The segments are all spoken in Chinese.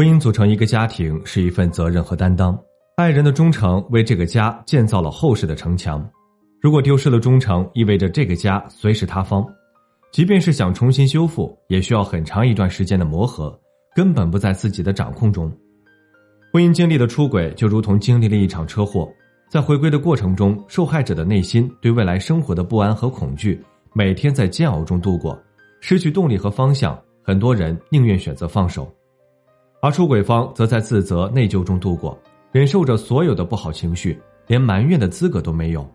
婚姻组成一个家庭是一份责任和担当，爱人的忠诚为这个家建造了厚实的城墙。如果丢失了忠诚，意味着这个家随时塌方。即便是想重新修复，也需要很长一段时间的磨合，根本不在自己的掌控中。婚姻经历的出轨，就如同经历了一场车祸，在回归的过程中，受害者的内心对未来生活的不安和恐惧，每天在煎熬中度过，失去动力和方向，很多人宁愿选择放手。而出轨方则在自责、内疚中度过，忍受着所有的不好情绪，连埋怨的资格都没有。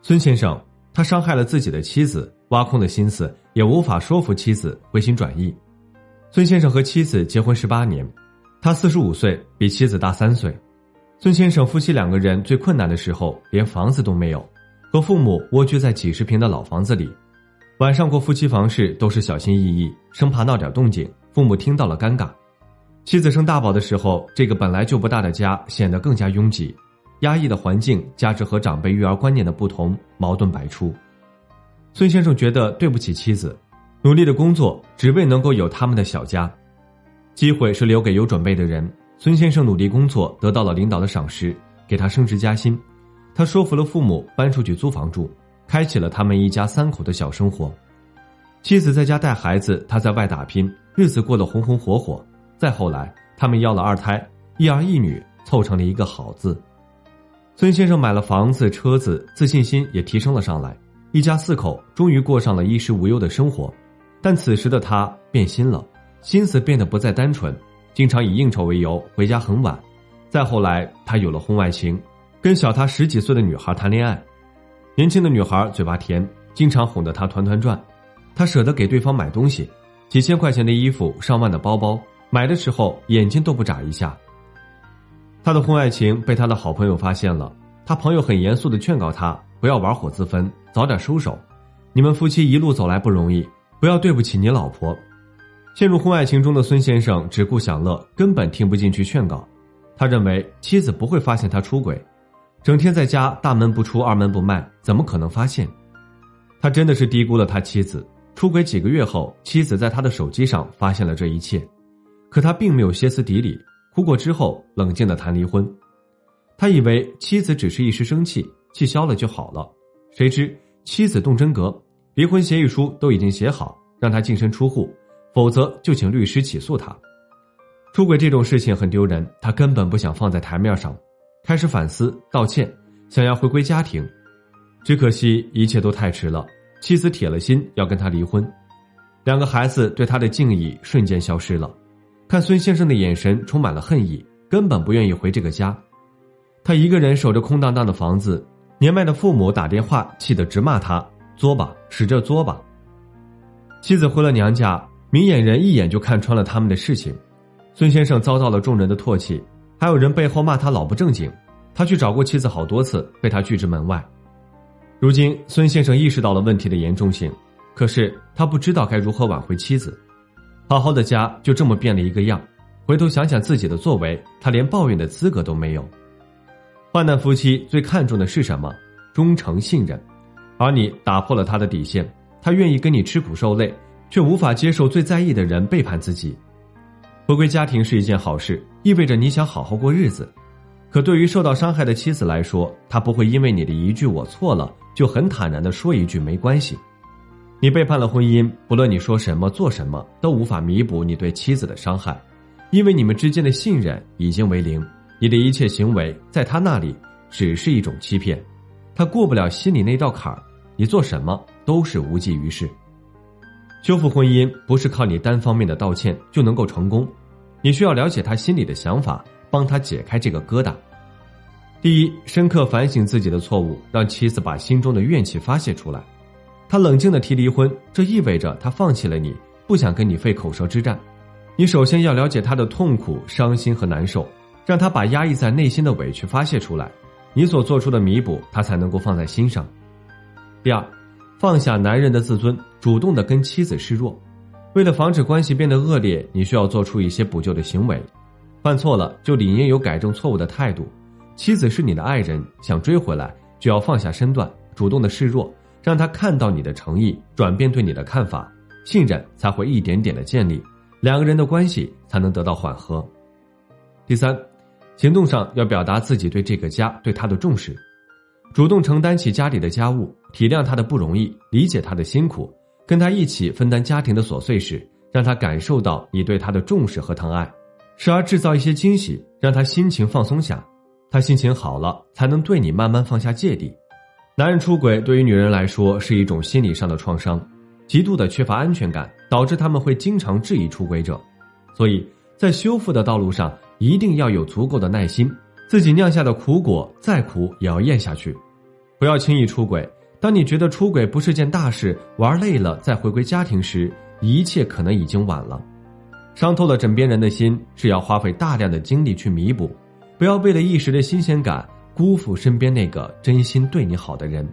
孙先生，他伤害了自己的妻子，挖空的心思也无法说服妻子回心转意。孙先生和妻子结婚十八年，他四十五岁，比妻子大三岁。孙先生夫妻两个人最困难的时候，连房子都没有，和父母蜗居在几十平的老房子里，晚上过夫妻房事都是小心翼翼，生怕闹点动静，父母听到了尴尬。妻子生大宝的时候，这个本来就不大的家显得更加拥挤，压抑的环境加之和长辈育儿观念的不同，矛盾百出。孙先生觉得对不起妻子，努力的工作只为能够有他们的小家。机会是留给有准备的人。孙先生努力工作，得到了领导的赏识，给他升职加薪。他说服了父母搬出去租房住，开启了他们一家三口的小生活。妻子在家带孩子，他在外打拼，日子过得红红火火。再后来，他们要了二胎，一儿一女，凑成了一个好字。孙先生买了房子、车子，自信心也提升了上来，一家四口终于过上了衣食无忧的生活。但此时的他变心了，心思变得不再单纯，经常以应酬为由回家很晚。再后来，他有了婚外情，跟小他十几岁的女孩谈恋爱。年轻的女孩嘴巴甜，经常哄得他团团转，他舍得给对方买东西，几千块钱的衣服，上万的包包。买的时候眼睛都不眨一下。他的婚外情被他的好朋友发现了，他朋友很严肃的劝告他不要玩火自焚，早点收手。你们夫妻一路走来不容易，不要对不起你老婆。陷入婚外情中的孙先生只顾享乐，根本听不进去劝告。他认为妻子不会发现他出轨，整天在家大门不出二门不迈，怎么可能发现？他真的是低估了他妻子。出轨几个月后，妻子在他的手机上发现了这一切。可他并没有歇斯底里，哭过之后冷静的谈离婚。他以为妻子只是一时生气，气消了就好了。谁知妻子动真格，离婚协议书都已经写好，让他净身出户，否则就请律师起诉他。出轨这种事情很丢人，他根本不想放在台面上，开始反思道歉，想要回归家庭。只可惜一切都太迟了，妻子铁了心要跟他离婚，两个孩子对他的敬意瞬间消失了。看孙先生的眼神充满了恨意，根本不愿意回这个家。他一个人守着空荡荡的房子，年迈的父母打电话，气得直骂他：“作吧，使劲作吧。”妻子回了娘家，明眼人一眼就看穿了他们的事情。孙先生遭到了众人的唾弃，还有人背后骂他老不正经。他去找过妻子好多次，被他拒之门外。如今，孙先生意识到了问题的严重性，可是他不知道该如何挽回妻子。好好的家就这么变了一个样，回头想想自己的作为，他连抱怨的资格都没有。患难夫妻最看重的是什么？忠诚信任，而你打破了他的底线，他愿意跟你吃苦受累，却无法接受最在意的人背叛自己。回归家庭是一件好事，意味着你想好好过日子。可对于受到伤害的妻子来说，他不会因为你的一句“我错了”，就很坦然的说一句“没关系”。你背叛了婚姻，不论你说什么做什么，都无法弥补你对妻子的伤害，因为你们之间的信任已经为零。你的一切行为在他那里只是一种欺骗，他过不了心里那道坎儿，你做什么都是无济于事。修复婚姻不是靠你单方面的道歉就能够成功，你需要了解他心里的想法，帮他解开这个疙瘩。第一，深刻反省自己的错误，让妻子把心中的怨气发泄出来。他冷静的提离婚，这意味着他放弃了你，不想跟你费口舌之战。你首先要了解他的痛苦、伤心和难受，让他把压抑在内心的委屈发泄出来，你所做出的弥补，他才能够放在心上。第二，放下男人的自尊，主动的跟妻子示弱。为了防止关系变得恶劣，你需要做出一些补救的行为。犯错了就理应有改正错误的态度。妻子是你的爱人，想追回来就要放下身段，主动的示弱，让他看到你的诚意，转变对你的看法，信任才会一点点的建立，两个人的关系才能得到缓和。第三，行动上要表达自己对这个家对他的重视，主动承担起家里的家务，体谅他的不容易，理解他的辛苦。跟他一起分担家庭的琐碎事，让他感受到你对他的重视和疼爱，时而制造一些惊喜，让他心情放松下。他心情好了，才能对你慢慢放下芥蒂。男人出轨对于女人来说是一种心理上的创伤，极度的缺乏安全感，导致他们会经常质疑出轨者。所以在修复的道路上，一定要有足够的耐心，自己酿下的苦果再苦也要咽下去，不要轻易出轨。当你觉得出轨不是件大事，玩累了再回归家庭时，一切可能已经晚了。伤透了枕边人的心是要花费大量的精力去弥补，不要为了一时的新鲜感辜负身边那个真心对你好的人。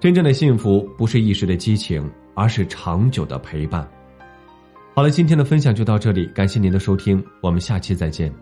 真正的幸福不是一时的激情，而是长久的陪伴。好了，今天的分享就到这里，感谢您的收听，我们下期再见。